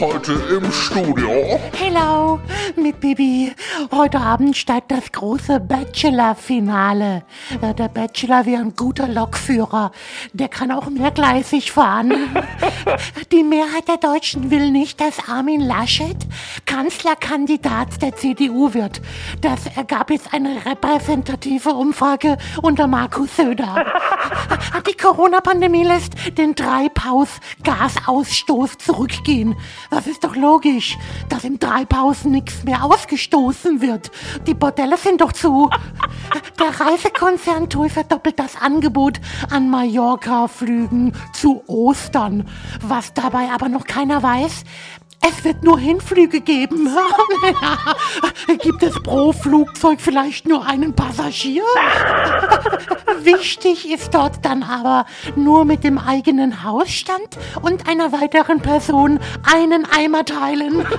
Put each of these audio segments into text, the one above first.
Heute im Studio. Hello, mit Bibi. Heute Abend steigt das große Bachelor-Finale. Äh, Der Bachelor wäre ein guter Lokführer. Der kann auch mehrgleisig fahren. Die Mehrheit der Deutschen will nicht, dass Armin Laschet Kanzlerkandidat der CDU wird. Das ergab jetzt eine repräsentative Umfrage unter Markus Söder. Die Corona-Pandemie lässt den Treibhausgasausstoß zurückgehen. Das ist doch logisch, dass im Treibhaus nichts mehr ausgestoßen wird. Die Bordelle sind doch zu. Der Reisekonzern TUI verdoppelt das Angebot an Mallorca-Flügen zu Ostern. Was dabei aber noch keiner weiß, es wird nur Hinflüge geben. Gibt es pro Flugzeug vielleicht nur einen Passagier? Wichtig ist dort dann aber nur mit dem eigenen Hausstand und einer weiteren Person einen Eimer teilen.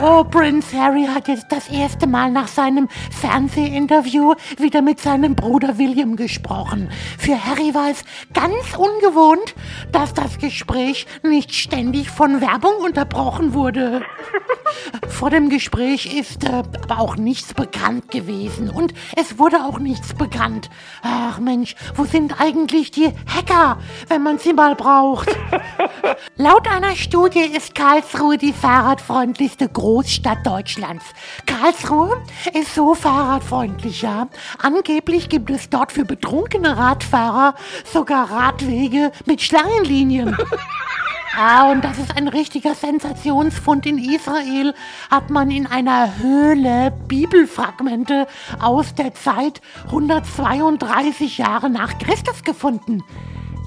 Oh, Prince Harry hat jetzt das erste Mal nach seinem Fernsehinterview wieder mit seinem Bruder William gesprochen. Für Harry war es ganz ungewohnt, dass das Gespräch nicht ständig von Werbung unterbrochen wurde. Vor dem Gespräch ist äh, aber auch nichts bekannt gewesen und es wurde auch nichts bekannt. Ach Mensch, wo sind eigentlich die Hacker, wenn man sie mal braucht? Laut einer Studie ist Karlsruhe die fahrradfreundlichste Großstadt Deutschlands. Karlsruhe ist so fahrradfreundlich, ja. Angeblich gibt es dort für betrunkene Radfahrer sogar Radwege mit Schlangenlinien. Ah, und das ist ein richtiger Sensationsfund. In Israel hat man in einer Höhle Bibelfragmente aus der Zeit 132 Jahre nach Christus gefunden.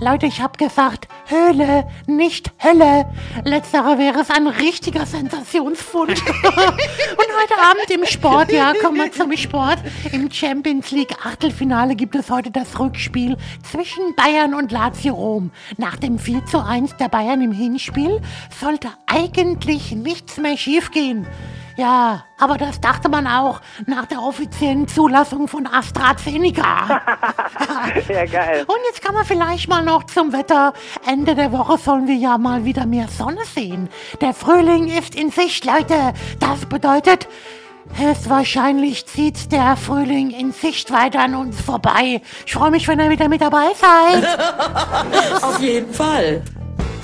Leute, ich hab gesagt Höhle, nicht Hölle. Letzterer wäre es ein richtiger Sensationsfund. Und heute Abend im Sport, ja, kommen wir zum Sport. Im Champions League Achtelfinale gibt es heute das Rückspiel zwischen Bayern und Lazio Rom. Nach dem 4 zu 1 der Bayern im Hinspiel sollte eigentlich nichts mehr schiefgehen. Ja, aber das dachte man auch nach der offiziellen Zulassung von AstraZeneca. Ja, geil. Und jetzt kann man vielleicht mal noch zum Wetter. Ende der Woche sollen wir ja mal wieder mehr Sonne sehen. Der Frühling ist in Sicht, Leute. Das bedeutet, höchstwahrscheinlich zieht der Frühling in Sichtweite an uns vorbei. Ich freue mich, wenn ihr wieder mit dabei seid. Auf jeden Fall.